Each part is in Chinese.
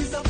She's a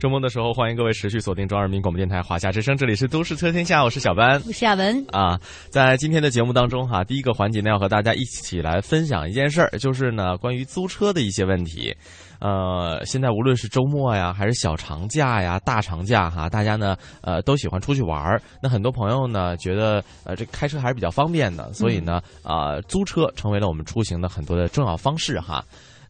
周末的时候，欢迎各位持续锁定中央人民广播电台华夏之声，这里是都市车天下，我是小班，我是亚文啊。在今天的节目当中哈，第一个环节呢，要和大家一起来分享一件事儿，就是呢关于租车的一些问题。呃，现在无论是周末呀，还是小长假呀、大长假哈，大家呢呃都喜欢出去玩儿。那很多朋友呢觉得呃这开车还是比较方便的，所以呢啊租车成为了我们出行的很多的重要方式哈。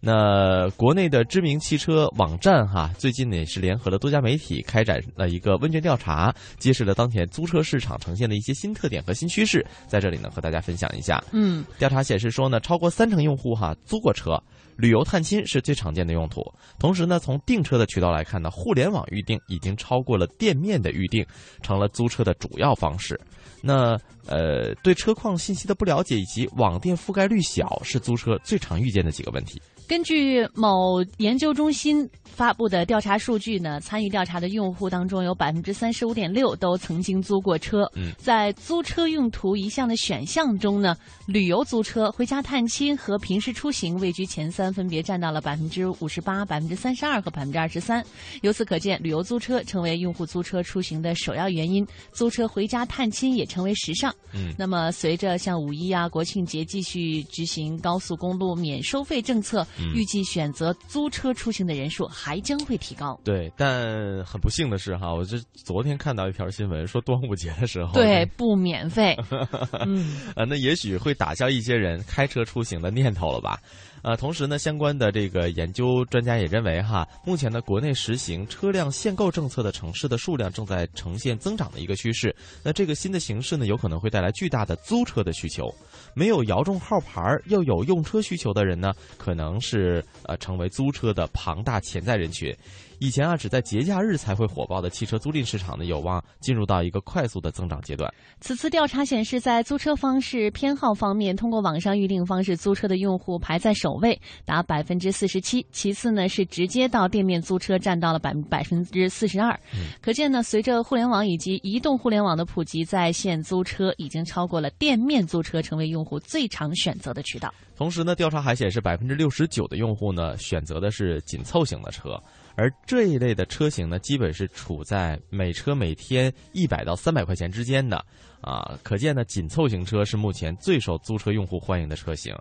那国内的知名汽车网站哈，最近呢也是联合了多家媒体开展了一个问卷调查，揭示了当前租车市场呈现的一些新特点和新趋势，在这里呢和大家分享一下。嗯，调查显示说呢，超过三成用户哈租过车，旅游探亲是最常见的用途。同时呢，从订车的渠道来看呢，互联网预订已经超过了店面的预订，成了租车的主要方式。那呃，对车况信息的不了解以及网店覆盖率小，是租车最常遇见的几个问题。根据某研究中心发布的调查数据呢，参与调查的用户当中有百分之三十五点六都曾经租过车。嗯，在租车用途一项的选项中呢，旅游租车、回家探亲和平时出行位居前三，分别占到了百分之五十八、百分之三十二和百分之二十三。由此可见，旅游租车成为用户租车出行的首要原因，租车回家探亲也成为时尚。嗯，那么随着像五一啊、国庆节继续执行高速公路免收费政策。预计选择租车出行的人数还将会提高。对，但很不幸的是哈，我这昨天看到一条新闻，说端午节的时候对不免费，嗯，呃，那也许会打消一些人开车出行的念头了吧。呃，同时呢，相关的这个研究专家也认为哈，目前呢，国内实行车辆限购政策的城市的数量正在呈现增长的一个趋势。那这个新的形式呢，有可能会带来巨大的租车的需求。没有摇中号牌又有用车需求的人呢，可能是呃成为租车的庞大潜在人群。以前啊，只在节假日才会火爆的汽车租赁市场呢，有望进入到一个快速的增长阶段。此次调查显示，在租车方式偏好方面，通过网上预订方式租车的用户排在首位，达百分之四十七。其次呢，是直接到店面租车，占到了百百分之四十二。可见呢，随着互联网以及移动互联网的普及，在线租车已经超过了店面租车，成为用户最常选择的渠道。同时呢，调查还显示，百分之六十九的用户呢，选择的是紧凑型的车。而这一类的车型呢，基本是处在每车每天一百到三百块钱之间的，啊，可见呢，紧凑型车是目前最受租车用户欢迎的车型，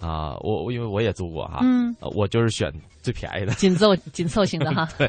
啊，我我因为我也租过哈，嗯，我就是选。最便宜的紧凑紧凑型的哈，对，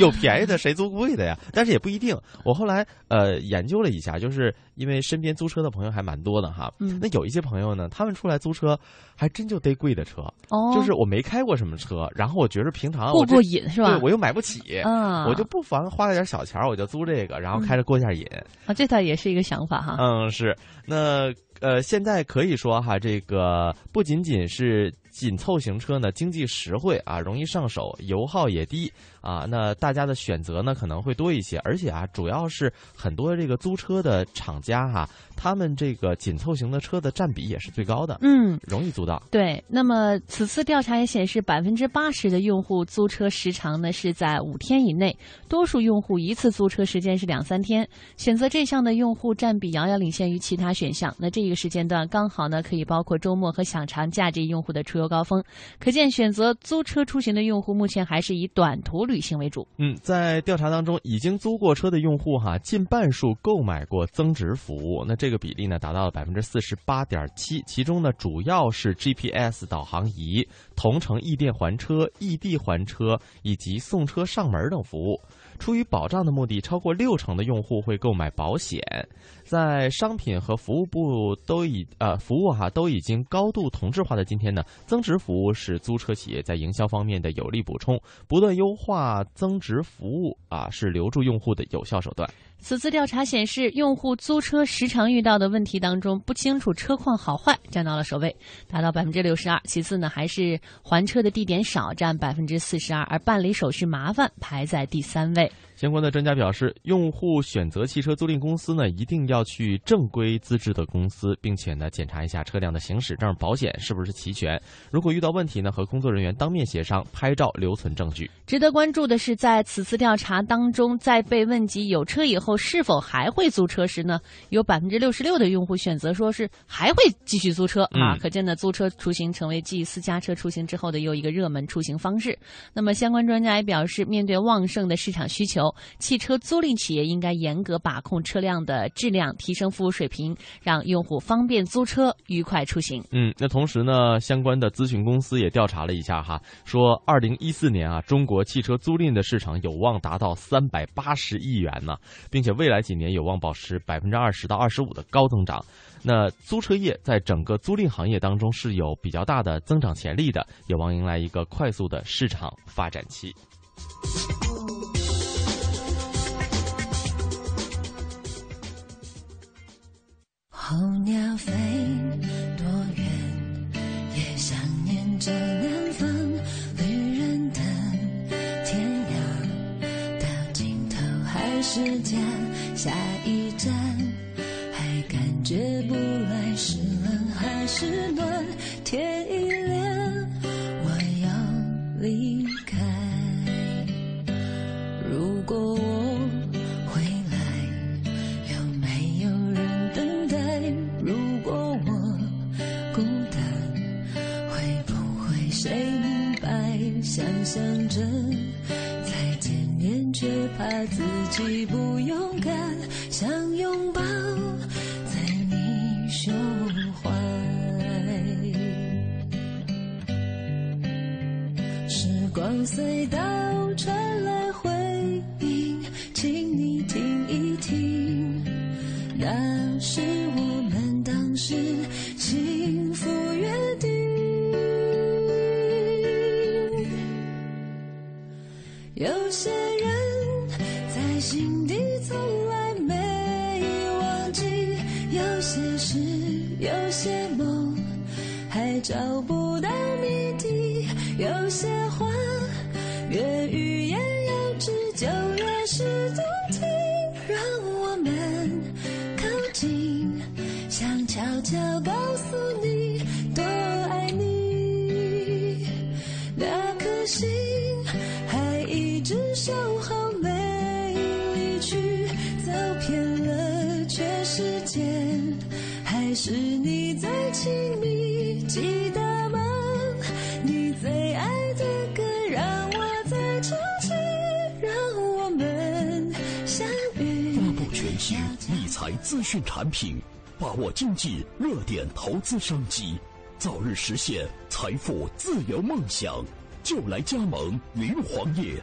有便宜的谁租贵的呀？但是也不一定。我后来呃研究了一下，就是因为身边租车的朋友还蛮多的哈。嗯，那有一些朋友呢，他们出来租车，还真就逮贵的车。哦，就是我没开过什么车，然后我觉着平常过过瘾是吧？对，我又买不起，嗯，我就不妨花了点小钱，我就租这个，然后开着过下瘾。啊，这倒也是一个想法哈。嗯，是。那呃，现在可以说哈，这个不仅仅是。紧凑型车呢，经济实惠啊，容易上手，油耗也低啊。那大家的选择呢可能会多一些，而且啊，主要是很多这个租车的厂家哈，他们这个紧凑型的车的占比也是最高的，嗯，容易租到。对，那么此次调查也显示，百分之八十的用户租车时长呢是在五天以内，多数用户一次租车时间是两三天。选择这项的用户占比遥遥领先于其他选项。那这个时间段刚好呢可以包括周末和小长假这用户的出游高峰，可见选择租车出行的用户目前还是以短途旅行为主。嗯，在调查当中，已经租过车的用户哈，近半数购买过增值服务，那这个比例呢达到了百分之四十八点七，其中呢主要是 GPS 导航仪、同城异店还车、异地还车以及送车上门等服务。出于保障的目的，超过六成的用户会购买保险。在商品和服务部都已呃服务哈都已经高度同质化的今天呢，增值服务是租车企业在营销方面的有力补充，不断优化增值服务啊是留住用户的有效手段。此次调查显示，用户租车时常遇到的问题当中，不清楚车况好坏占到了首位，达到百分之六十二。其次呢，还是还车的地点少，占百分之四十二，而办理手续麻烦排在第三位。相关的专家表示，用户选择汽车租赁公司呢，一定要去正规资质的公司，并且呢，检查一下车辆的行驶证、保险是不是齐全。如果遇到问题呢，和工作人员当面协商，拍照留存证据。值得关注的是，在此次调查当中，在被问及有车以后是否还会租车时呢，有百分之六十六的用户选择说是还会继续租车啊。可见呢，租车出行成为继私家车出行之后的又一个热门出行方式。那么，相关专家也表示，面对旺盛的市场需求。汽车租赁企业应该严格把控车辆的质量，提升服务水平，让用户方便租车、愉快出行。嗯，那同时呢，相关的咨询公司也调查了一下哈，说二零一四年啊，中国汽车租赁的市场有望达到三百八十亿元呢，并并且未来几年有望保持百分之二十到二十五的高增长。那租车业在整个租赁行业当中是有比较大的增长潜力的，有望迎来一个快速的市场发展期。候鸟飞时间，下一站还感觉不来是冷还是暖，天一亮我要离开。如果我回来，有没有人等待？如果我孤单，会不会谁明白？想象着再见面，却怕自。既不勇敢，讯产品，把握经济热点投资商机，早日实现财富自由梦想，就来加盟云黄业。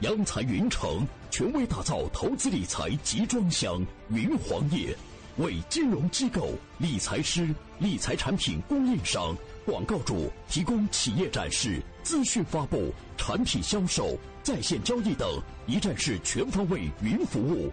央财云城权威打造投资理财集装箱云黄业，为金融机构、理财师、理财产品供应商、广告主提供企业展示、资讯发布、产品销售、在线交易等一站式全方位云服务。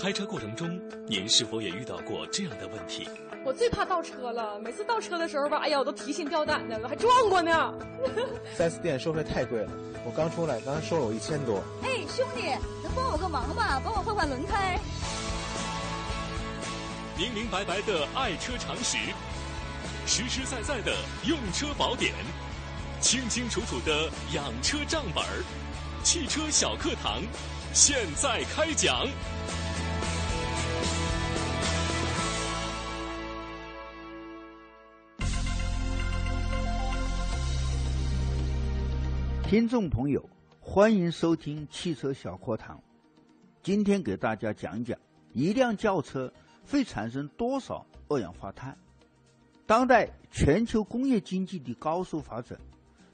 开车过程中，您是否也遇到过这样的问题？我最怕倒车了，每次倒车的时候吧，哎呀，我都提心吊胆的，我还撞过呢。四 S 店收费太贵了，我刚出来，刚才收了我一千多。哎，兄弟，能帮我个忙吗？帮我换换轮胎。明明白白的爱车常识，实实在在的用车宝典，清清楚楚的养车账本儿，汽车小课堂，现在开讲。听众朋友，欢迎收听汽车小课堂。今天给大家讲讲一辆轿车会产生多少二氧化碳。当代全球工业经济的高速发展，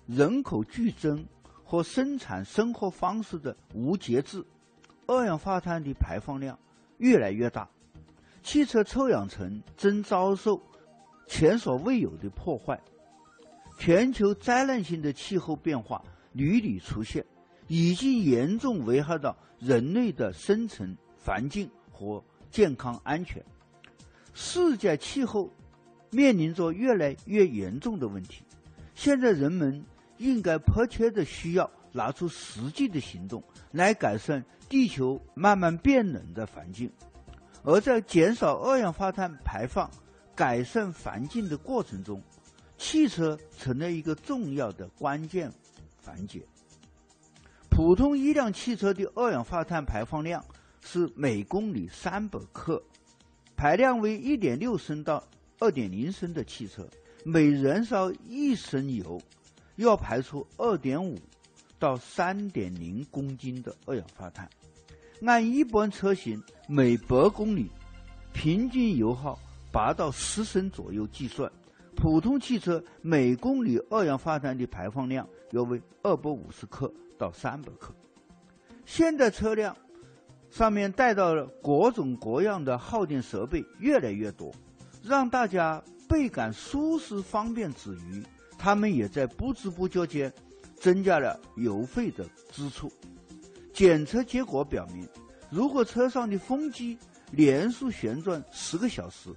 人口剧增和生产生活方式的无节制，二氧化碳的排放量越来越大，汽车臭氧层正遭受前所未有的破坏。全球灾难性的气候变化屡屡出现，已经严重危害到人类的生存环境和健康安全。世界气候面临着越来越严重的问题，现在人们应该迫切的需要拿出实际的行动来改善地球慢慢变冷的环境，而在减少二氧化碳排放、改善环境的过程中。汽车成了一个重要的关键缓解。普通一辆汽车的二氧化碳排放量是每公里三百克，排量为一点六升到二点零升的汽车，每燃烧一升油要排出二点五到三点零公斤的二氧化碳。按一般车型每百公里平均油耗八到十升左右计算。普通汽车每公里二氧化碳的排放量约为二百五十克到三百克。现在车辆上面带到了各种各样的耗电设备越来越多，让大家倍感舒适方便之余，他们也在不知不觉间增加了油费的支出。检测结果表明，如果车上的风机连续旋转十个小时，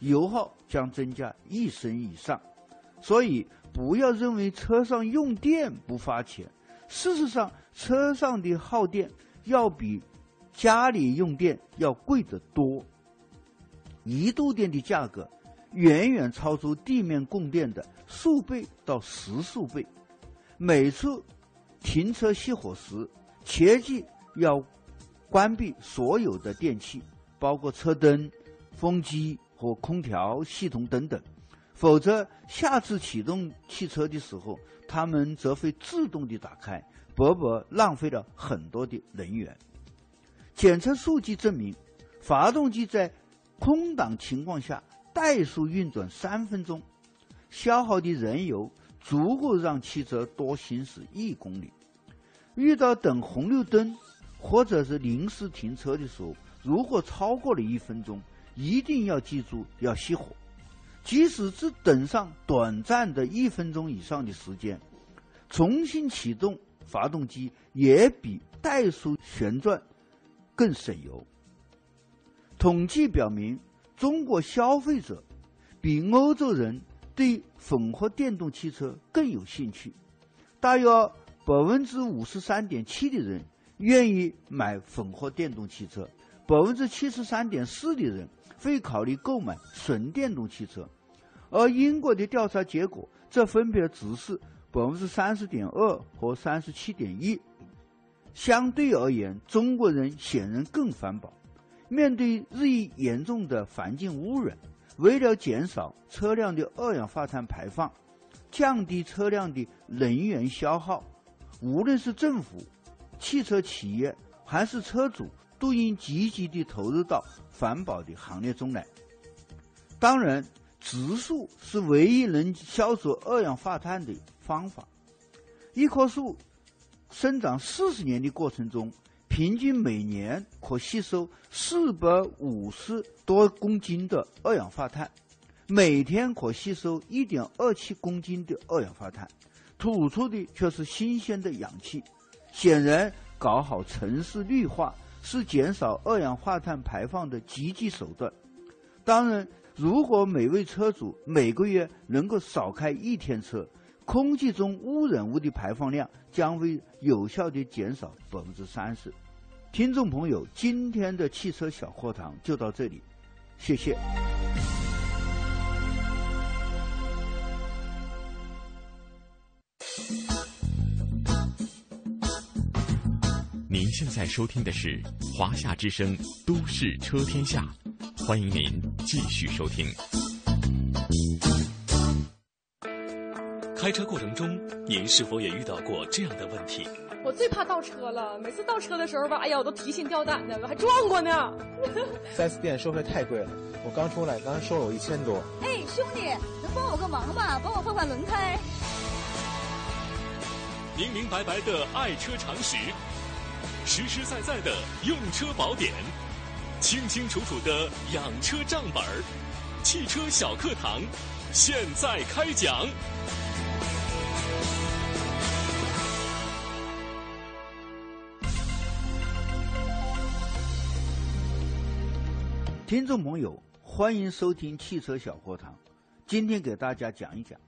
油耗将增加一升以上，所以不要认为车上用电不花钱。事实上，车上的耗电要比家里用电要贵得多。一度电的价格远远超出地面供电的数倍到十数倍。每次停车熄火时，切记要关闭所有的电器，包括车灯、风机。和空调系统等等，否则下次启动汽车的时候，它们则会自动的打开，白白浪费了很多的能源。检测数据证明，发动机在空档情况下怠速运转三分钟，消耗的燃油足够让汽车多行驶一公里。遇到等红绿灯或者是临时停车的时候，如果超过了一分钟，一定要记住要熄火，即使只等上短暂的一分钟以上的时间，重新启动发动机也比怠速旋转更省油。统计表明，中国消费者比欧洲人对混合电动汽车更有兴趣，大约百分之五十三点七的人愿意买混合电动汽车，百分之七十三点四的人。会考虑购买纯电动汽车，而英国的调查结果则分别只是百分之三十点二和三十七点一。相对而言，中国人显然更环保。面对日益严重的环境污染，为了减少车辆的二氧化碳排放，降低车辆的能源消耗，无论是政府、汽车企业还是车主。都应积极地投入到环保的行列中来。当然，植树是唯一能消除二氧化碳的方法。一棵树生长四十年的过程中，平均每年可吸收四百五十多公斤的二氧化碳，每天可吸收一点二七公斤的二氧化碳，吐出的却是新鲜的氧气。显然，搞好城市绿化。是减少二氧化碳排放的积极手段。当然，如果每位车主每个月能够少开一天车，空气中污染物的排放量将会有效地减少百分之三十。听众朋友，今天的汽车小课堂就到这里，谢谢。您现在收听的是《华夏之声·都市车天下》，欢迎您继续收听。开开车过程中，您是否也遇到过这样的问题？我最怕倒车了，每次倒车的时候吧，哎呀，我都提心吊胆的，我还撞过呢。四 S 店收费太贵了，我刚出来，刚才收了我一千多。哎，兄弟，能帮我个忙吗？帮我换换轮胎。明明白白的爱车常识，实实在在的用车宝典，清清楚楚的养车账本儿，汽车小课堂，现在开讲。听众朋友，欢迎收听汽车小课堂。今天给大家讲一讲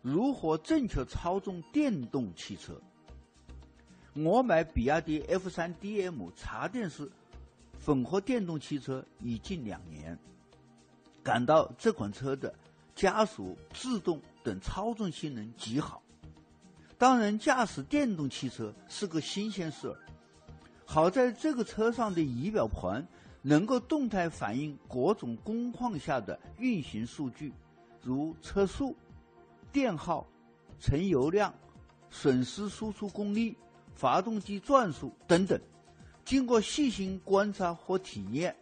如何正确操纵电动汽车。我买比亚迪 F 三 DM 插电式混合电动汽车已近两年，感到这款车的加速、制动等操纵性能极好。当然，驾驶电动汽车是个新鲜事儿。好在这个车上的仪表盘。能够动态反映各种工况下的运行数据，如车速、电耗、存油量、损失输出功率、发动机转速等等。经过细心观察和体验，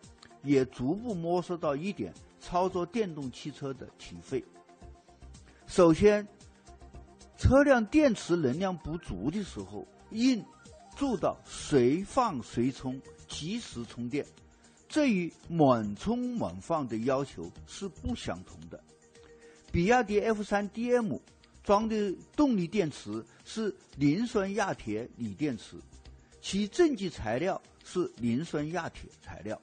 也逐步摸索到一点操作电动汽车的体会。首先，车辆电池能量不足的时候，应做到随放随充，及时充电。这与满充满放的要求是不相同的。比亚迪 F 三 DM 装的动力电池是磷酸亚铁锂电池，其正极材料是磷酸亚铁材料，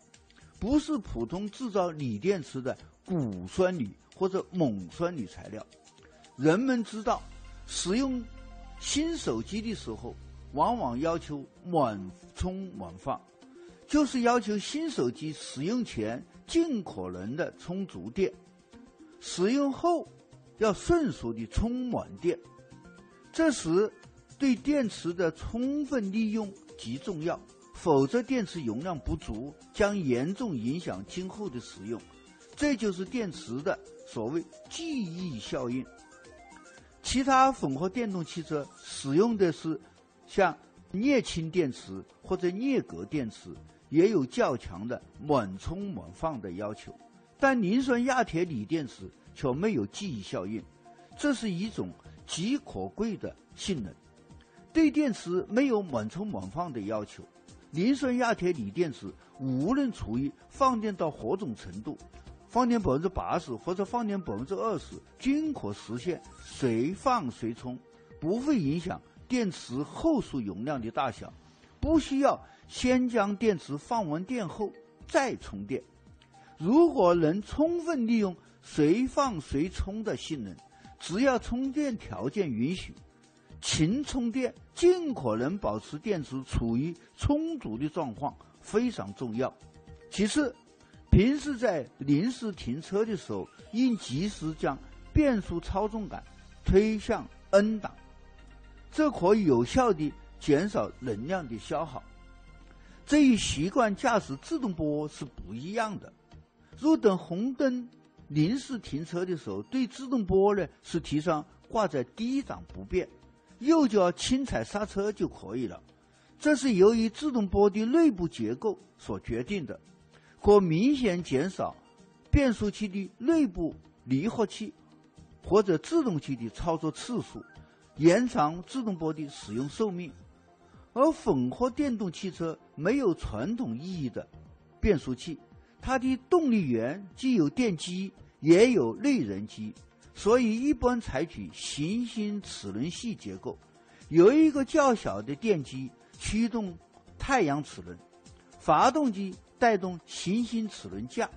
不是普通制造锂电池的钴酸锂或者锰酸锂材料。人们知道，使用新手机的时候，往往要求满充满放。就是要求新手机使用前尽可能的充足电，使用后要迅速的充满电。这时对电池的充分利用极重要，否则电池容量不足将严重影响今后的使用。这就是电池的所谓记忆效应。其他混合电动汽车使用的是像镍氢电池或者镍镉电池。也有较强的满充满放的要求，但磷酸亚铁锂电池却没有记忆效应，这是一种极可贵的性能。对电池没有满充满放的要求，磷酸亚铁锂电池无论处于放电到何种程度，放电百分之八十或者放电百分之二十，均可实现随放随充，不会影响电池后续容量的大小，不需要。先将电池放完电后再充电，如果能充分利用随放随充的性能，只要充电条件允许，勤充电，尽可能保持电池处于充足的状况非常重要。其次，平时在临时停车的时候，应及时将变速操纵杆推向 N 档，这可以有效地减少能量的消耗。这与习惯驾驶自动波是不一样的。若等红灯临时停车的时候，对自动波呢是提上挂在低档不变，右脚轻踩刹车就可以了。这是由于自动波的内部结构所决定的，可明显减少变速器的内部离合器或者制动器的操作次数，延长自动波的使用寿命。而混合电动汽车没有传统意义的变速器，它的动力源既有电机也有内燃机，所以一般采取行星齿轮系结构，由一个较小的电机驱动太阳齿轮，发动机带动行星齿轮架，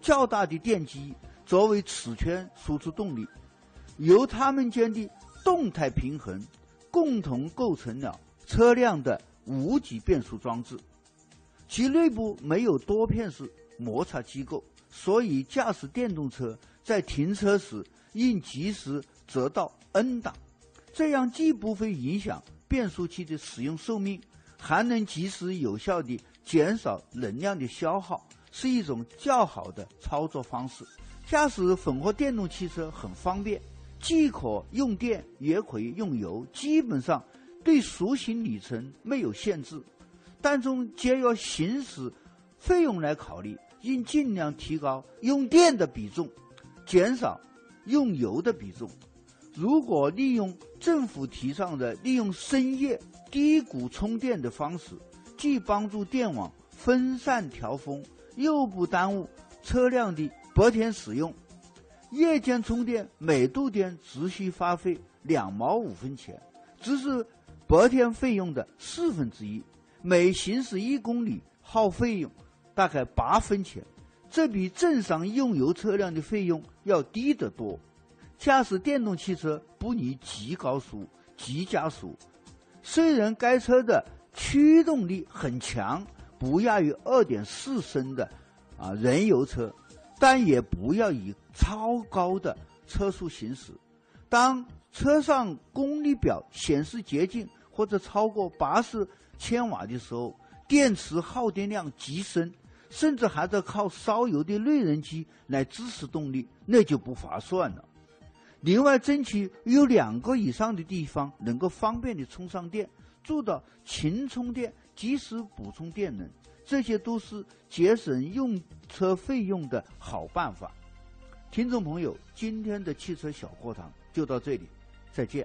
较大的电机作为齿圈输出动力，由它们间的动态平衡共同构成了。车辆的无级变速装置，其内部没有多片式摩擦机构，所以驾驶电动车在停车时应及时择到 N 档，这样既不会影响变速器的使用寿命，还能及时有效地减少能量的消耗，是一种较好的操作方式。驾驶混合电动汽车很方便，既可用电也可以用油，基本上对出行里程没有限制。但从节约行驶费用来考虑，应尽量提高用电的比重，减少用油的比重。如果利用政府提倡的利用深夜低谷充电的方式，既帮助电网分散调峰，又不耽误车辆的白天使用。夜间充电每度电只需花费两毛五分钱，只是白天费用的四分之一。每行驶一公里耗费用大概八分钱，这比正常用油车辆的费用要低得多。驾驶电动汽车不宜急高速、急加速。虽然该车的驱动力很强，不亚于二点四升的啊燃油车，但也不要以超高的车速行驶。当车上功率表显示接近或者超过八十。千瓦的时候，电池耗电量极深，甚至还得靠烧油的内燃机来支持动力，那就不划算了。另外，争取有两个以上的地方能够方便的充上电，做到勤充电、及时补充电能，这些都是节省用车费用的好办法。听众朋友，今天的汽车小课堂就到这里，再见。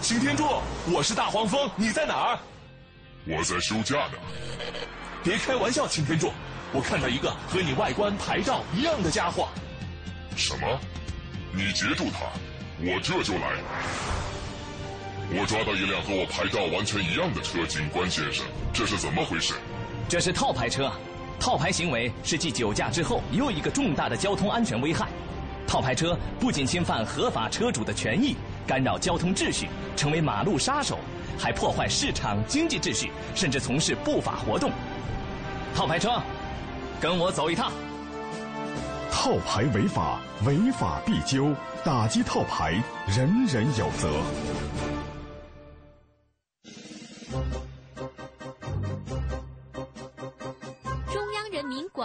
擎天柱，我是大黄蜂，你在哪儿？我在休假呢。别开玩笑，擎天柱，我看到一个和你外观牌照一样的家伙。什么？你截住他，我这就来。我抓到一辆和我牌照完全一样的车，警官先生，这是怎么回事？这是套牌车，套牌行为是继酒驾之后又一个重大的交通安全危害。套牌车不仅侵犯合法车主的权益。干扰交通秩序，成为马路杀手，还破坏市场经济秩序，甚至从事不法活动。套牌车，跟我走一趟。套牌违法，违法必究，打击套牌，人人有责。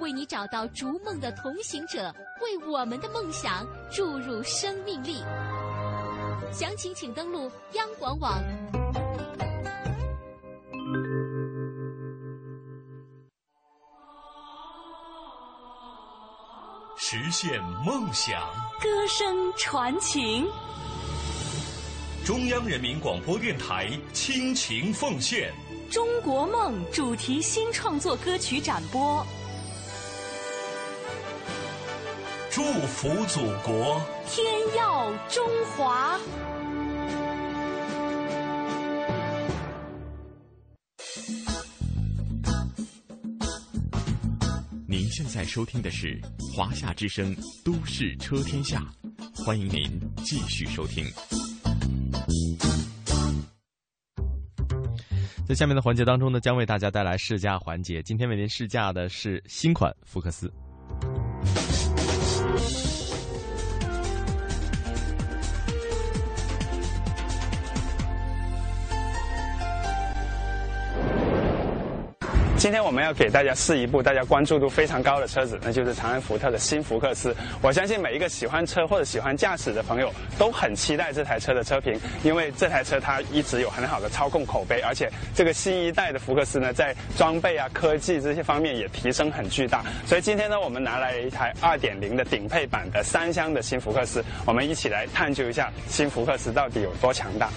为你找到逐梦的同行者，为我们的梦想注入生命力。详情请登录央广网。实现梦想，歌声传情。中央人民广播电台倾情奉献《中国梦》主题新创作歌曲展播。祝福祖国，天耀中华。您现在收听的是华夏之声《都市车天下》，欢迎您继续收听。在下面的环节当中呢，将为大家带来试驾环节。今天为您试驾的是新款福克斯。今天我们要给大家试一部大家关注度非常高的车子，那就是长安福特的新福克斯。我相信每一个喜欢车或者喜欢驾驶的朋友都很期待这台车的车评，因为这台车它一直有很好的操控口碑，而且这个新一代的福克斯呢，在装备啊、科技这些方面也提升很巨大。所以今天呢，我们拿来一台2.0的顶配版的三厢的新福克斯，我们一起来探究一下新福克斯到底有多强大。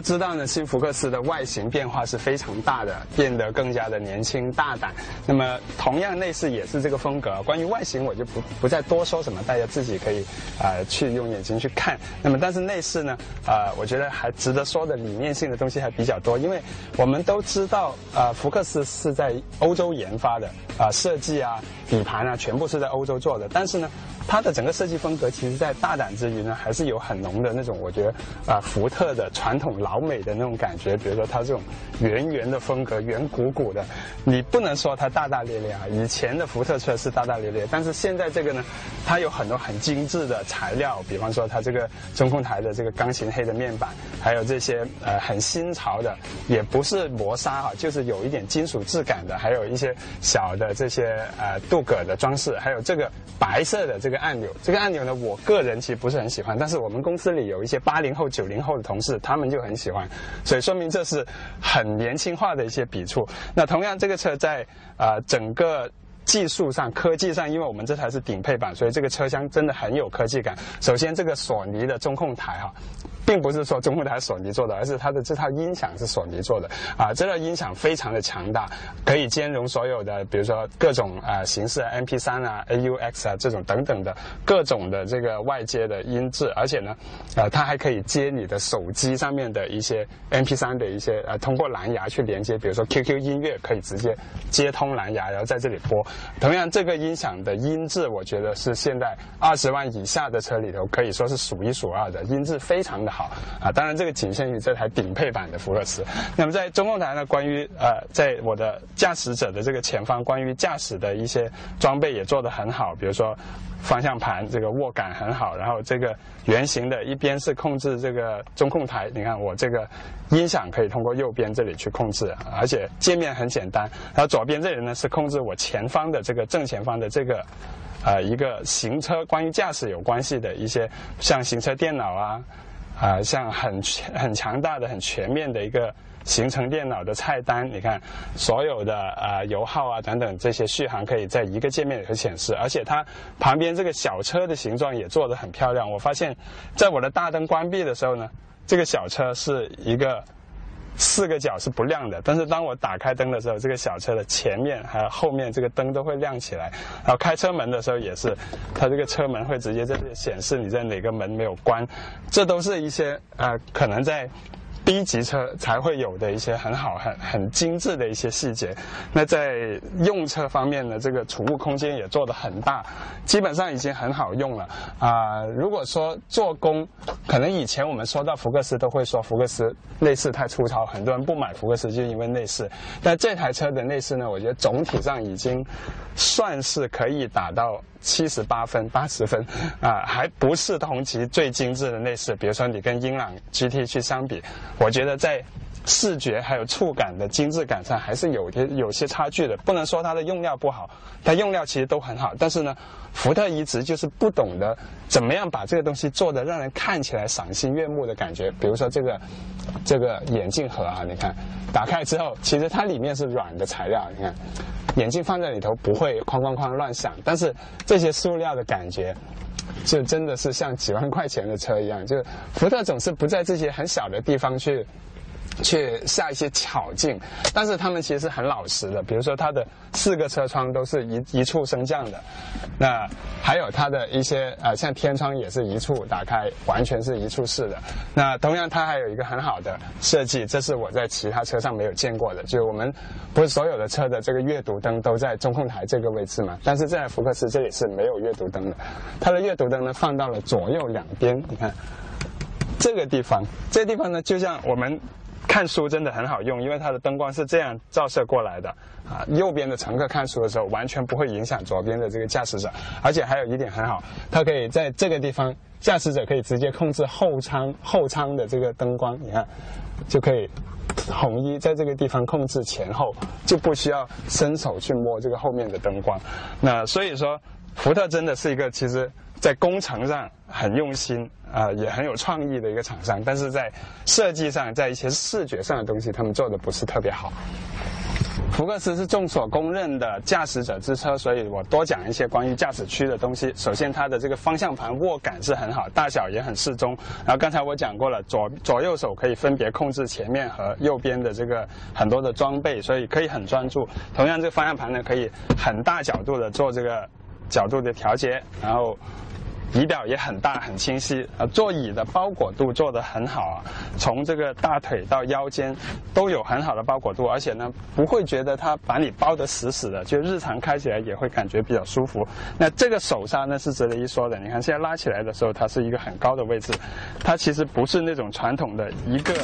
都知道呢，新福克斯的外形变化是非常大的，变得更加的年轻大胆。那么，同样内饰也是这个风格。关于外形，我就不不再多说什么，大家自己可以啊、呃、去用眼睛去看。那么，但是内饰呢，呃，我觉得还值得说的理念性的东西还比较多，因为我们都知道，呃，福克斯是在欧洲研发的，啊、呃，设计啊、底盘啊，全部是在欧洲做的。但是呢，它的整个设计风格，其实在大胆之余呢，还是有很浓的那种，我觉得啊、呃，福特的传统老美的那种感觉。比如说它这种圆圆的风格，圆鼓鼓的，你不能说它大大咧咧啊。以前的福特车是大大咧咧，但是现在这个呢，它有很多很精致的材料，比方说它这个中控台的这个钢琴黑的面板，还有这些呃很新潮的，也不是磨砂哈，就是有一点金属质感的，还有一些小的这些呃镀铬的装饰，还有这个白色的这个按钮。这个按钮呢，我个人其实不是很喜欢，但是我们公司里有一些八零后、九零后的同事，他们就很喜欢，所以说明这是很年轻化的一些笔触。那同样，这个车在、呃、整个。技术上、科技上，因为我们这台是顶配版，所以这个车厢真的很有科技感。首先，这个索尼的中控台哈，并不是说中控台索尼做的，而是它的这套音响是索尼做的啊。这套音响非常的强大，可以兼容所有的，比如说各种啊形式，MP 3啊、AUX 啊这种等等的各种的这个外接的音质，而且呢，呃，它还可以接你的手机上面的一些 MP 3的一些呃，通过蓝牙去连接，比如说 QQ 音乐可以直接接通蓝牙，然后在这里播。同样，这个音响的音质，我觉得是现在二十万以下的车里头可以说是数一数二的，音质非常的好啊。当然，这个仅限于这台顶配版的福克斯。那么在中控台呢，关于呃，在我的驾驶者的这个前方，关于驾驶的一些装备也做得很好，比如说方向盘这个握感很好，然后这个圆形的一边是控制这个中控台，你看我这个音响可以通过右边这里去控制，而且界面很简单。然后左边这里呢是控制我前方的这个正前方的这个呃一个行车关于驾驶有关系的一些像行车电脑啊啊像很很强大的很全面的一个。行程电脑的菜单，你看所有的啊油耗啊等等这些续航可以在一个界面里头显示，而且它旁边这个小车的形状也做得很漂亮。我发现，在我的大灯关闭的时候呢，这个小车是一个四个角是不亮的，但是当我打开灯的时候，这个小车的前面还有后面这个灯都会亮起来。然后开车门的时候也是，它这个车门会直接在这里显示你在哪个门没有关，这都是一些呃可能在。低级车才会有的一些很好、很很精致的一些细节。那在用车方面呢，这个储物空间也做得很大，基本上已经很好用了啊。如果说做工，可能以前我们说到福克斯都会说福克斯内饰太粗糙，很多人不买福克斯就因为内饰。但这台车的内饰呢，我觉得总体上已经算是可以打到。七十八分、八十分，啊，还不是同级最精致的内饰。比如说，你跟英朗 GT 去相比，我觉得在视觉还有触感的精致感上，还是有些有些差距的。不能说它的用料不好，它用料其实都很好。但是呢，福特一直就是不懂得怎么样把这个东西做的让人看起来赏心悦目的感觉。比如说这个这个眼镜盒啊，你看打开之后，其实它里面是软的材料，你看。眼镜放在里头不会哐哐哐乱响，但是这些塑料的感觉，就真的是像几万块钱的车一样。就福特总是不在这些很小的地方去。去下一些巧劲，但是他们其实很老实的。比如说，它的四个车窗都是一一处升降的，那还有它的一些呃，像天窗也是一处打开，完全是一处式的。那同样，它还有一个很好的设计，这是我在其他车上没有见过的。就是我们不是所有的车的这个阅读灯都在中控台这个位置嘛？但是在福克斯这里是没有阅读灯的，它的阅读灯呢放到了左右两边。你看这个地方，这个地方呢就像我们。看书真的很好用，因为它的灯光是这样照射过来的啊。右边的乘客看书的时候，完全不会影响左边的这个驾驶者。而且还有一点很好，它可以在这个地方，驾驶者可以直接控制后舱后舱的这个灯光。你看，就可以统一在这个地方控制前后，就不需要伸手去摸这个后面的灯光。那所以说，福特真的是一个其实。在工程上很用心呃，也很有创意的一个厂商，但是在设计上，在一些视觉上的东西，他们做的不是特别好。福克斯是众所公认的驾驶者之车，所以我多讲一些关于驾驶区的东西。首先，它的这个方向盘握感是很好，大小也很适中。然后刚才我讲过了，左左右手可以分别控制前面和右边的这个很多的装备，所以可以很专注。同样，这个方向盘呢，可以很大角度的做这个角度的调节，然后。仪表也很大很清晰，啊，座椅的包裹度做得很好啊，从这个大腿到腰间都有很好的包裹度，而且呢不会觉得它把你包得死死的，就日常开起来也会感觉比较舒服。那这个手刹呢是值得一说的，你看现在拉起来的时候它是一个很高的位置，它其实不是那种传统的一个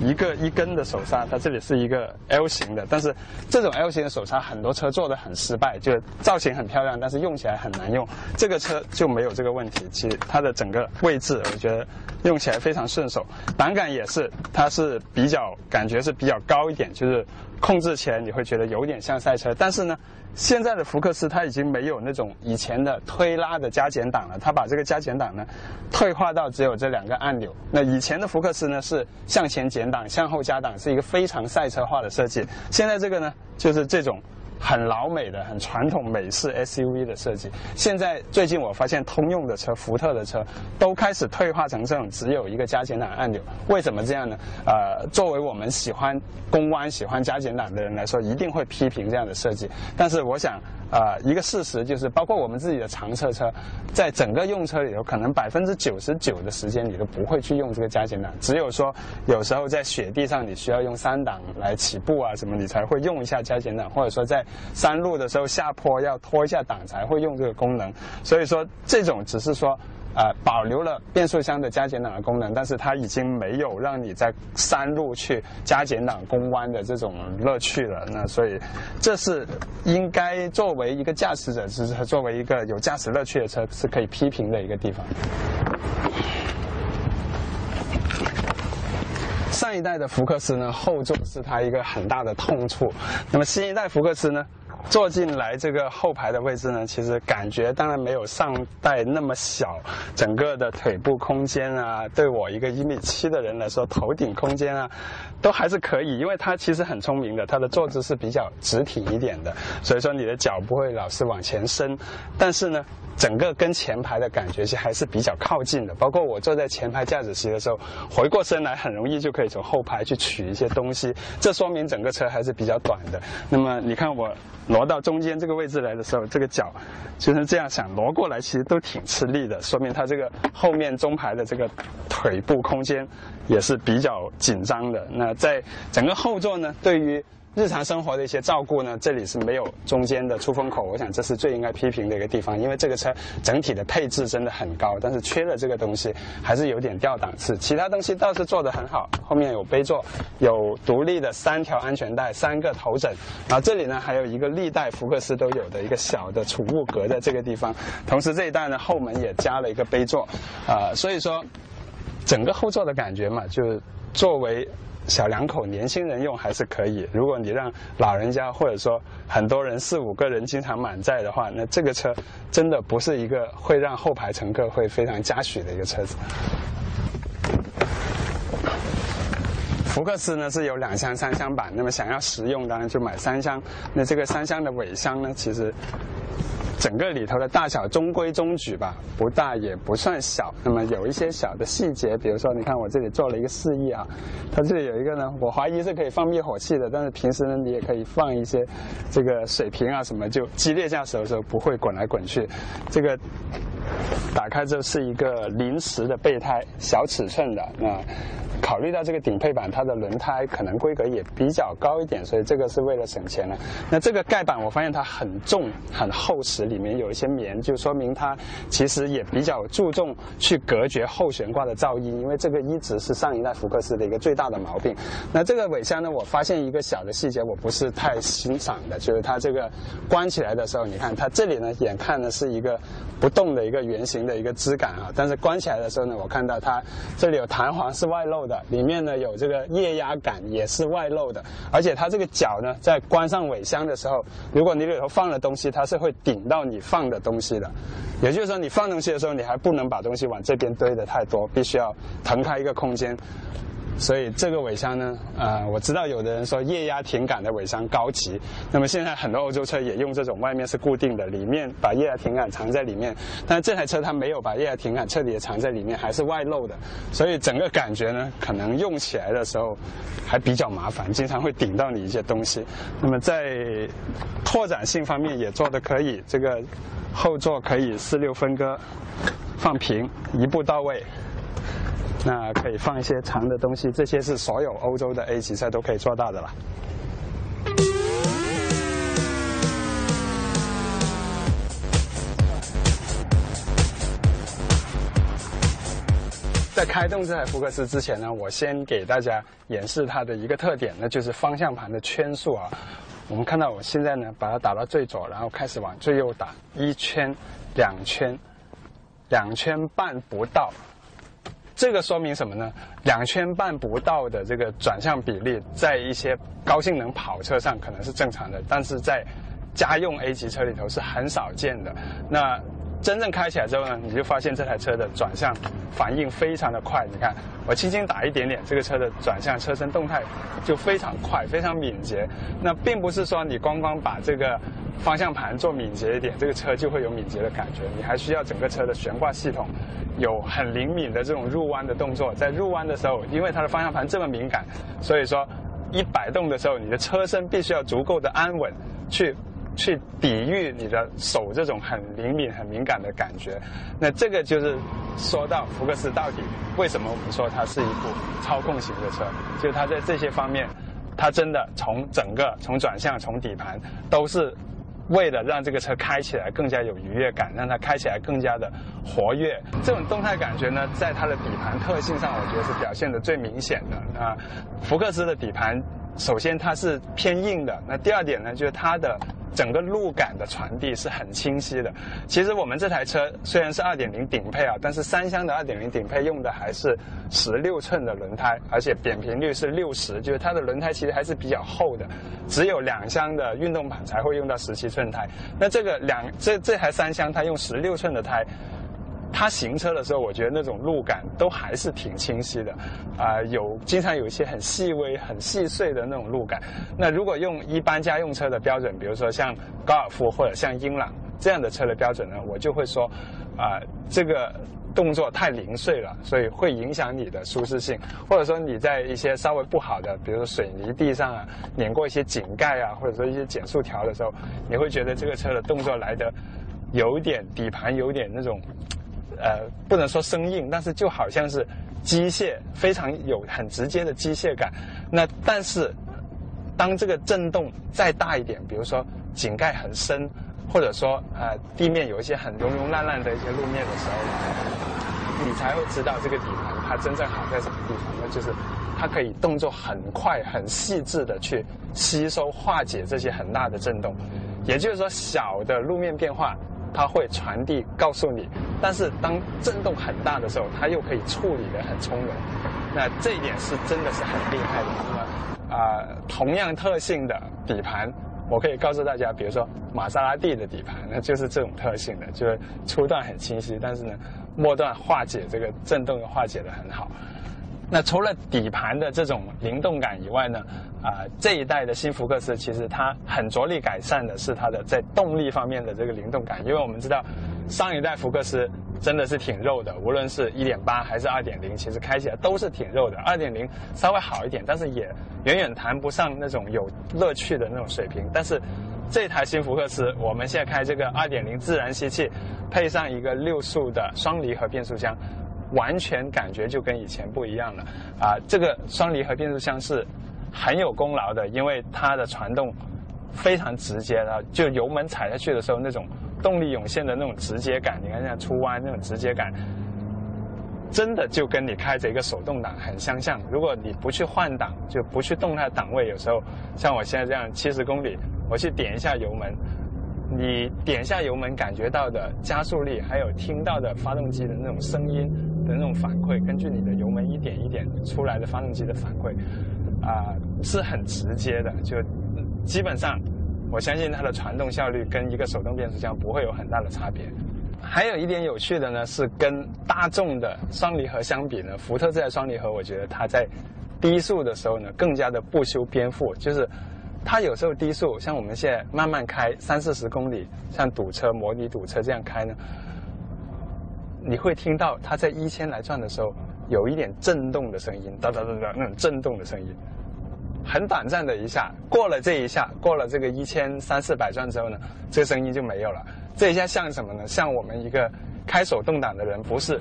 一个一根的手刹，它这里是一个 L 型的，但是这种 L 型的手刹很多车做的很失败，就造型很漂亮，但是用起来很难用。这个车就没有这个问题。其实它的整个位置，我觉得用起来非常顺手，档杆也是，它是比较感觉是比较高一点，就是控制起来你会觉得有点像赛车。但是呢，现在的福克斯它已经没有那种以前的推拉的加减档了，它把这个加减档呢退化到只有这两个按钮。那以前的福克斯呢是向前减档、向后加档，是一个非常赛车化的设计。现在这个呢就是这种。很老美的、很传统美式 SUV 的设计，现在最近我发现通用的车、福特的车都开始退化成这种只有一个加减档按钮。为什么这样呢？呃，作为我们喜欢公弯、喜欢加减档的人来说，一定会批评这样的设计。但是我想。呃，一个事实就是，包括我们自己的长车车，在整个用车里头，可能百分之九十九的时间你都不会去用这个加减档，只有说有时候在雪地上你需要用三档来起步啊什么，你才会用一下加减档，或者说在山路的时候下坡要拖一下档才会用这个功能。所以说这种只是说呃，保留了变速箱的加减档的功能，但是它已经没有让你在山路去加减档攻弯的这种乐趣了。那所以，这是应该作为一个驾驶者，是作为一个有驾驶乐趣的车，是可以批评的一个地方。上一代的福克斯呢，后座是它一个很大的痛处。那么新一代福克斯呢？坐进来这个后排的位置呢，其实感觉当然没有上代那么小，整个的腿部空间啊，对我一个一米七的人来说，头顶空间啊，都还是可以，因为它其实很聪明的，它的坐姿是比较直挺一点的，所以说你的脚不会老是往前伸，但是呢。整个跟前排的感觉其实还是比较靠近的，包括我坐在前排驾驶席的时候，回过身来很容易就可以从后排去取一些东西，这说明整个车还是比较短的。那么你看我挪到中间这个位置来的时候，这个脚就是这样想挪过来，其实都挺吃力的，说明它这个后面中排的这个腿部空间也是比较紧张的。那在整个后座呢，对于日常生活的一些照顾呢，这里是没有中间的出风口，我想这是最应该批评的一个地方，因为这个车整体的配置真的很高，但是缺了这个东西，还是有点掉档次。其他东西倒是做得很好，后面有杯座，有独立的三条安全带，三个头枕，然后这里呢还有一个历代福克斯都有的一个小的储物格在这个地方，同时这一代呢后门也加了一个杯座，啊，所以说整个后座的感觉嘛，就作为。小两口年轻人用还是可以，如果你让老人家或者说很多人四五个人经常满载的话，那这个车真的不是一个会让后排乘客会非常嘉许的一个车子。福克斯呢是有两厢三厢版，那么想要实用当然就买三厢。那这个三厢的尾箱呢，其实。整个里头的大小中规中矩吧，不大也不算小。那么有一些小的细节，比如说，你看我这里做了一个示意啊，它这里有一个呢，我怀疑是可以放灭火器的，但是平时呢，你也可以放一些这个水瓶啊什么，就激烈驾驶的时候不会滚来滚去。这个打开之后是一个临时的备胎，小尺寸的那。考虑到这个顶配版，它的轮胎可能规格也比较高一点，所以这个是为了省钱了。那这个盖板我发现它很重、很厚实，里面有一些棉，就说明它其实也比较注重去隔绝后悬挂的噪音，因为这个一直是上一代福克斯的一个最大的毛病。那这个尾箱呢，我发现一个小的细节，我不是太欣赏的，就是它这个关起来的时候，你看它这里呢，眼看呢是一个不动的一个圆形的一个质感啊，但是关起来的时候呢，我看到它这里有弹簧是外露的。里面呢有这个液压杆也是外露的，而且它这个脚呢，在关上尾箱的时候，如果你里头放了东西，它是会顶到你放的东西的。也就是说，你放东西的时候，你还不能把东西往这边堆的太多，必须要腾开一个空间。所以这个尾箱呢，呃，我知道有的人说液压停杆的尾箱高级，那么现在很多欧洲车也用这种外面是固定的，里面把液压停杆藏在里面，但这台车它没有把液压停杆彻底的藏在里面，还是外露的，所以整个感觉呢，可能用起来的时候还比较麻烦，经常会顶到你一些东西。那么在拓展性方面也做的可以，这个后座可以四六分割，放平，一步到位。那可以放一些长的东西，这些是所有欧洲的 A 级车都可以做到的了。在开动这台福克斯之前呢，我先给大家演示它的一个特点，那就是方向盘的圈数啊。我们看到我现在呢，把它打到最左，然后开始往最右打，一圈、两圈、两圈半不到。这个说明什么呢？两圈半不到的这个转向比例，在一些高性能跑车上可能是正常的，但是在家用 A 级车里头是很少见的。那真正开起来之后呢，你就发现这台车的转向反应非常的快。你看，我轻轻打一点点，这个车的转向车身动态就非常快，非常敏捷。那并不是说你光光把这个方向盘做敏捷一点，这个车就会有敏捷的感觉。你还需要整个车的悬挂系统有很灵敏的这种入弯的动作。在入弯的时候，因为它的方向盘这么敏感，所以说一摆动的时候，你的车身必须要足够的安稳去。去抵御你的手这种很灵敏、很敏感的感觉，那这个就是说到福克斯到底为什么我们说它是一部操控型的车，就是它在这些方面，它真的从整个从转向、从底盘都是为了让这个车开起来更加有愉悦感，让它开起来更加的活跃，这种动态感觉呢，在它的底盘特性上，我觉得是表现的最明显的啊。福克斯的底盘，首先它是偏硬的，那第二点呢，就是它的。整个路感的传递是很清晰的。其实我们这台车虽然是2.0顶配啊，但是三厢的2.0顶配用的还是16寸的轮胎，而且扁平率是60，就是它的轮胎其实还是比较厚的。只有两厢的运动版才会用到17寸胎。那这个两这这台三厢它用16寸的胎。它行车的时候，我觉得那种路感都还是挺清晰的，啊，有经常有一些很细微、很细碎的那种路感。那如果用一般家用车的标准，比如说像高尔夫或者像英朗这样的车的标准呢，我就会说，啊，这个动作太零碎了，所以会影响你的舒适性。或者说你在一些稍微不好的，比如说水泥地上啊，碾过一些井盖啊，或者说一些减速条的时候，你会觉得这个车的动作来的有点底盘有点那种。呃，不能说生硬，但是就好像是机械，非常有很直接的机械感。那但是，当这个震动再大一点，比如说井盖很深，或者说呃地面有一些很融融烂烂的一些路面的时候，你才会知道这个底盘它真正好在什么地方。那就是它可以动作很快、很细致的去吸收化解这些很大的震动。也就是说，小的路面变化。它会传递告诉你，但是当震动很大的时候，它又可以处理的很从容。那这一点是真的是很厉害的。那么啊，同样特性的底盘，我可以告诉大家，比如说玛莎拉蒂的底盘，那就是这种特性的，就是初段很清晰，但是呢，末段化解这个震动又化解的很好。那除了底盘的这种灵动感以外呢，啊，这一代的新福克斯其实它很着力改善的是它的在动力方面的这个灵动感，因为我们知道上一代福克斯真的是挺肉的，无论是一点八还是二点零，其实开起来都是挺肉的。二点零稍微好一点，但是也远远谈不上那种有乐趣的那种水平。但是这台新福克斯，我们现在开这个二点零自然吸气，配上一个六速的双离合变速箱。完全感觉就跟以前不一样了，啊，这个双离合变速箱是很有功劳的，因为它的传动非常直接的，就油门踩下去的时候那种动力涌现的那种直接感，你看像出弯那种直接感，真的就跟你开着一个手动挡很相像。如果你不去换挡，就不去动它的档位，有时候像我现在这样七十公里，我去点一下油门。你点下油门感觉到的加速力，还有听到的发动机的那种声音的那种反馈，根据你的油门一点一点出来的发动机的反馈，啊，是很直接的。就基本上，我相信它的传动效率跟一个手动变速箱不会有很大的差别。还有一点有趣的呢，是跟大众的双离合相比呢，福特这台双离合，我觉得它在低速的时候呢，更加的不修边幅，就是。它有时候低速，像我们现在慢慢开三四十公里，像堵车、模拟堵车这样开呢，你会听到它在一千来转的时候有一点震动的声音，哒哒哒哒那种震动的声音，很短暂的一下，过了这一下，过了这个一千三四百转之后呢，这个声音就没有了。这一下像什么呢？像我们一个开手动挡的人，不是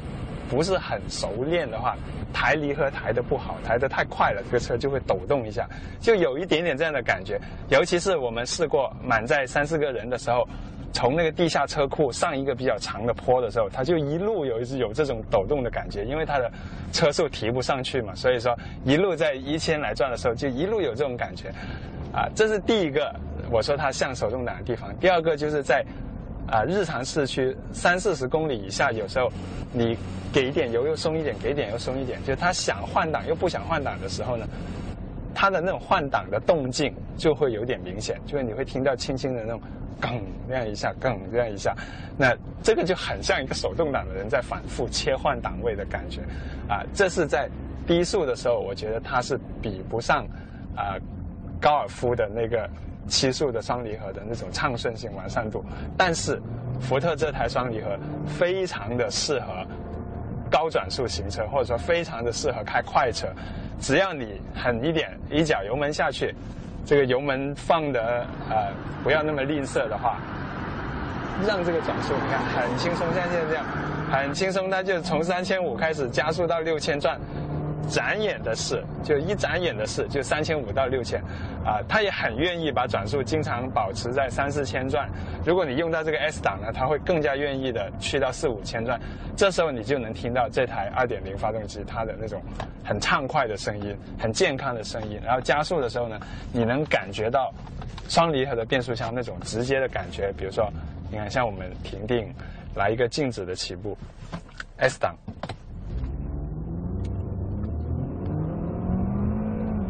不是很熟练的话。抬离合抬的不好，抬的太快了，这个车就会抖动一下，就有一点点这样的感觉。尤其是我们试过满载三四个人的时候，从那个地下车库上一个比较长的坡的时候，它就一路有一有这种抖动的感觉，因为它的车速提不上去嘛，所以说一路在一千来转的时候就一路有这种感觉。啊，这是第一个我说它像手动挡的地方。第二个就是在。啊，日常市区三四十公里以下，有时候你给一点油又松一点，给点又松一点，就他想换挡又不想换挡的时候呢，他的那种换挡的动静就会有点明显，就是你会听到轻轻的那种“哽”这样一下，“哽”这样一下，那这个就很像一个手动挡的人在反复切换档位的感觉，啊，这是在低速的时候，我觉得它是比不上啊高尔夫的那个。七速的双离合的那种畅顺性、完善度，但是福特这台双离合非常的适合高转速行车，或者说非常的适合开快车。只要你狠一点，一脚油门下去，这个油门放的呃不要那么吝啬的话，让这个转速你看很轻松，像现在这样很轻松，它就从三千五开始加速到六千转，眨眼的事，就一眨眼的事，就三千五到六千，啊，他也很愿意把转速经常保持在三四千转。如果你用到这个 S 档呢，他会更加愿意的去到四五千转。这时候你就能听到这台2.0发动机它的那种很畅快的声音，很健康的声音。然后加速的时候呢，你能感觉到双离合的变速箱那种直接的感觉。比如说，你看像我们停定，来一个静止的起步，S 档。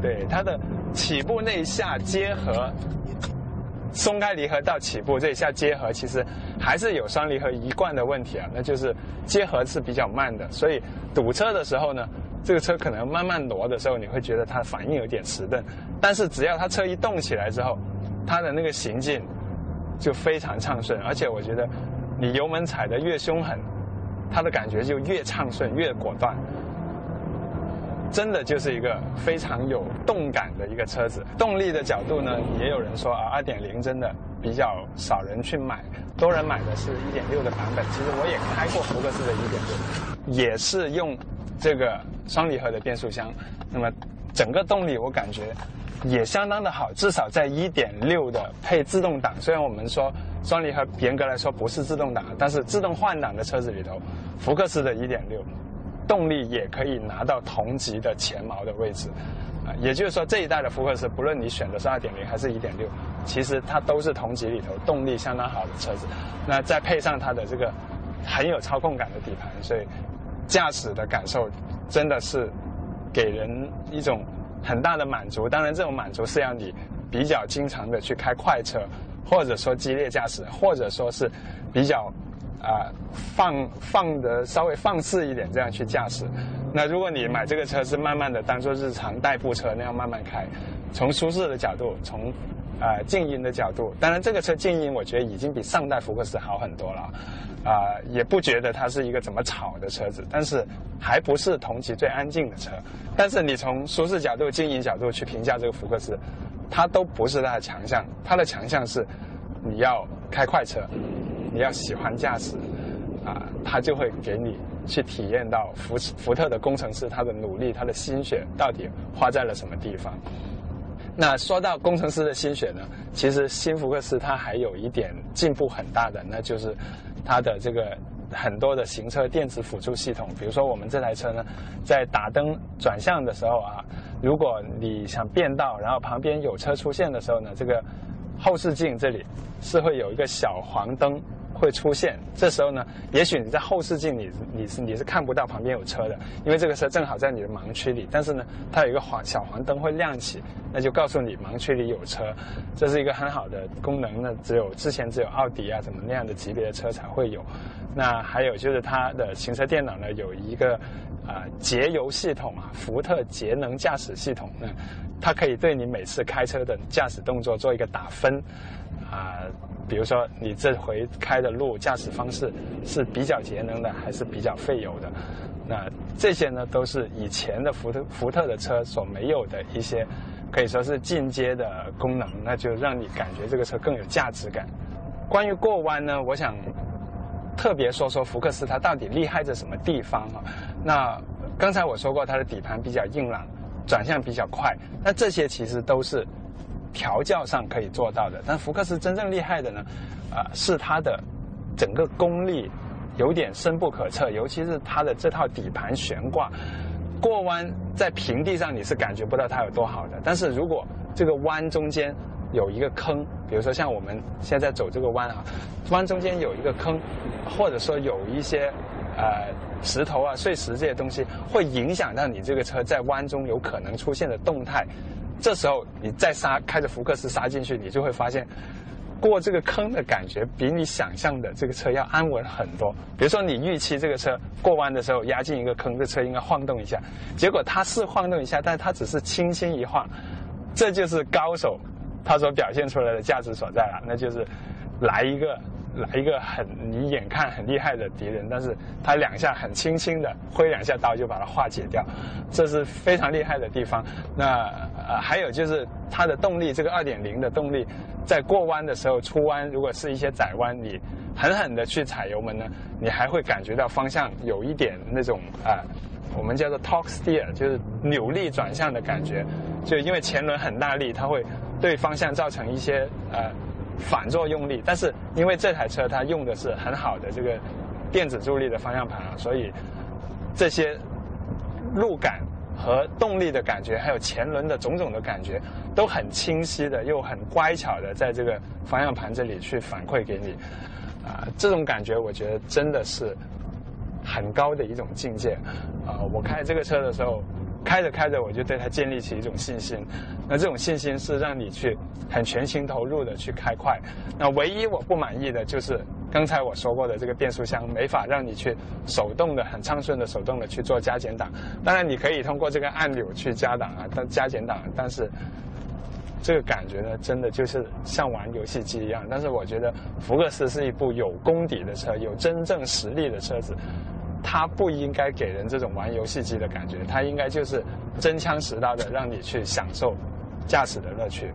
对它的起步那一下结合，松开离合到起步这一下结合，其实还是有双离合一贯的问题啊，那就是结合是比较慢的，所以堵车的时候呢，这个车可能慢慢挪的时候，你会觉得它反应有点迟钝，但是只要它车一动起来之后，它的那个行进就非常畅顺，而且我觉得你油门踩得越凶狠，它的感觉就越畅顺越果断。真的就是一个非常有动感的一个车子。动力的角度呢，也有人说啊，二点零真的比较少人去买，多人买的是一点六的版本。其实我也开过福克斯的一点六，也是用这个双离合的变速箱。那么整个动力我感觉也相当的好，至少在一点六的配自动挡。虽然我们说双离合严格来说不是自动挡，但是自动换挡的车子里头，福克斯的一点六。动力也可以拿到同级的前茅的位置，啊，也就是说这一代的福克斯，不论你选的是二点零还是一点六，其实它都是同级里头动力相当好的车子。那再配上它的这个很有操控感的底盘，所以驾驶的感受真的是给人一种很大的满足。当然，这种满足是要你比较经常的去开快车，或者说激烈驾驶，或者说是比较。啊，放放的稍微放肆一点，这样去驾驶。那如果你买这个车是慢慢的当做日常代步车那样慢慢开，从舒适的角度，从啊静音的角度，当然这个车静音我觉得已经比上代福克斯好很多了，啊也不觉得它是一个怎么吵的车子，但是还不是同级最安静的车。但是你从舒适角度、静音角度去评价这个福克斯，它都不是它的强项，它的强项是你要开快车。你要喜欢驾驶，啊，他就会给你去体验到福福特的工程师他的努力，他的心血到底花在了什么地方。那说到工程师的心血呢，其实新福克斯它还有一点进步很大的，那就是它的这个很多的行车电子辅助系统。比如说我们这台车呢，在打灯转向的时候啊，如果你想变道，然后旁边有车出现的时候呢，这个后视镜这里是会有一个小黄灯。会出现，这时候呢，也许你在后视镜里，你是你是看不到旁边有车的，因为这个车正好在你的盲区里。但是呢，它有一个黄小黄灯会亮起，那就告诉你盲区里有车，这是一个很好的功能。那只有之前只有奥迪啊怎么那样的级别的车才会有。那还有就是它的行车电脑呢，有一个啊节油系统啊，福特节能驾驶系统，呢它可以对你每次开车的驾驶动作做一个打分啊。比如说，你这回开的路驾驶方式是比较节能的，还是比较费油的？那这些呢，都是以前的福特福特的车所没有的一些，可以说是进阶的功能，那就让你感觉这个车更有价值感。关于过弯呢，我想特别说说福克斯它到底厉害在什么地方啊？那刚才我说过，它的底盘比较硬朗，转向比较快，那这些其实都是。调教上可以做到的，但福克斯真正厉害的呢，啊，是它的整个功力有点深不可测，尤其是它的这套底盘悬挂，过弯在平地上你是感觉不到它有多好的，但是如果这个弯中间有一个坑，比如说像我们现在走这个弯啊，弯中间有一个坑，或者说有一些呃石头啊、碎石这些东西，会影响到你这个车在弯中有可能出现的动态。这时候你再刹，开着福克斯刹进去，你就会发现，过这个坑的感觉比你想象的这个车要安稳很多。比如说你预期这个车过弯的时候压进一个坑，这车应该晃动一下，结果它是晃动一下，但是它只是轻轻一晃，这就是高手他所表现出来的价值所在了，那就是来一个。来一个很你眼看很厉害的敌人，但是他两下很轻轻的挥两下刀就把它化解掉，这是非常厉害的地方。那呃还有就是它的动力，这个二点零的动力，在过弯的时候出弯，如果是一些窄弯，你狠狠的去踩油门呢，你还会感觉到方向有一点那种啊我们叫做 torque steer，就是扭力转向的感觉。就因为前轮很大力，它会对方向造成一些呃反作用力。但是因为这台车它用的是很好的这个电子助力的方向盘啊，所以这些路感和动力的感觉，还有前轮的种种的感觉，都很清晰的，又很乖巧的在这个方向盘这里去反馈给你。啊，这种感觉我觉得真的是很高的一种境界。啊，我开这个车的时候，开着开着我就对它建立起一种信心。那这种信心是让你去很全心投入的去开快。那唯一我不满意的就是刚才我说过的这个变速箱没法让你去手动的很畅顺的手动的去做加减档。当然你可以通过这个按钮去加档啊，但加减档，但是。这个感觉呢，真的就是像玩游戏机一样。但是我觉得福克斯是一部有功底的车，有真正实力的车子，它不应该给人这种玩游戏机的感觉，它应该就是真枪实刀的让你去享受驾驶的乐趣。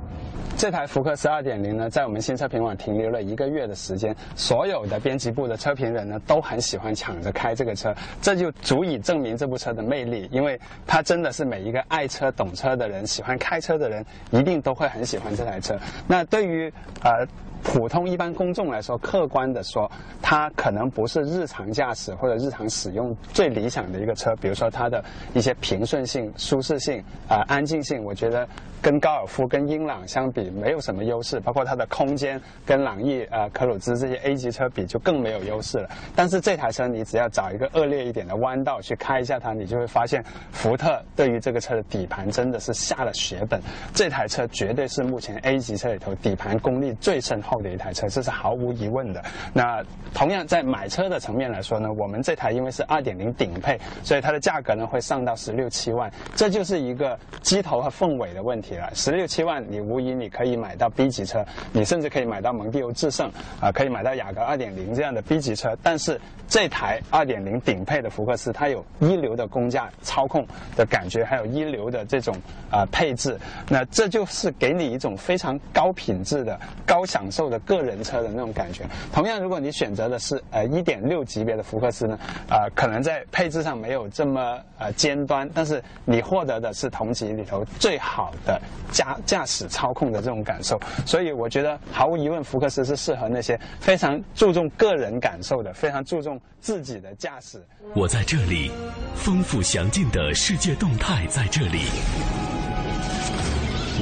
这台福克斯2.0呢，在我们新车评网停留了一个月的时间，所有的编辑部的车评人呢，都很喜欢抢着开这个车，这就足以证明这部车的魅力，因为它真的是每一个爱车、懂车的人、喜欢开车的人，一定都会很喜欢这台车。那对于呃。普通一般公众来说，客观的说，它可能不是日常驾驶或者日常使用最理想的一个车。比如说它的一些平顺性、舒适性、啊安静性，我觉得跟高尔夫、跟英朗相比没有什么优势。包括它的空间跟朗逸、呃科鲁兹这些 A 级车比就更没有优势了。但是这台车你只要找一个恶劣一点的弯道去开一下它，你就会发现福特对于这个车的底盘真的是下了血本。这台车绝对是目前 A 级车里头底盘功力最深厚。的一台车，这是毫无疑问的。那同样在买车的层面来说呢，我们这台因为是二点零顶配，所以它的价格呢会上到十六七万，这就是一个机头和凤尾的问题了。十六七万，你无疑你可以买到 B 级车，你甚至可以买到蒙迪欧致胜啊，可以买到雅阁二点零这样的 B 级车。但是这台二点零顶配的福克斯，它有一流的工价操控的感觉，还有一流的这种啊配置，那这就是给你一种非常高品质的高享受。的个人车的那种感觉。同样，如果你选择的是呃一点六级别的福克斯呢，啊，可能在配置上没有这么呃尖端，但是你获得的是同级里头最好的驾驾驶操控的这种感受。所以，我觉得毫无疑问，福克斯是适合那些非常注重个人感受的，非常注重自己的驾驶。我在这里，丰富详尽的世界动态在这里，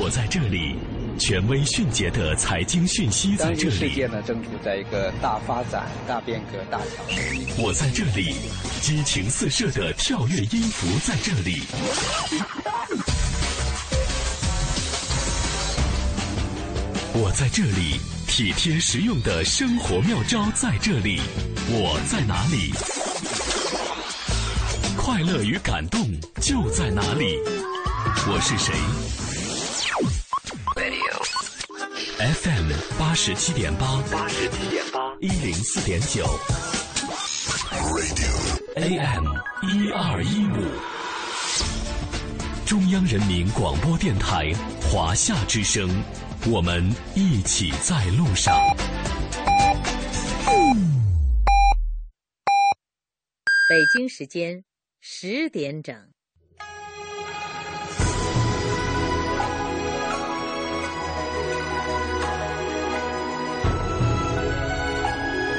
我在这里。权威迅捷的财经讯息在这里。世界呢正处在一个大发展、大变革、大调整。我在这里，激情四射的跳跃音符在这里。我在这里，体贴实用的生活妙招在这里。我在哪里？快乐与感动就在哪里？我是谁？FM 八十七点八，八十七点八，一零四点九，AM 一二一五，中央人民广播电台华夏之声，我们一起在路上。北京时间十点整。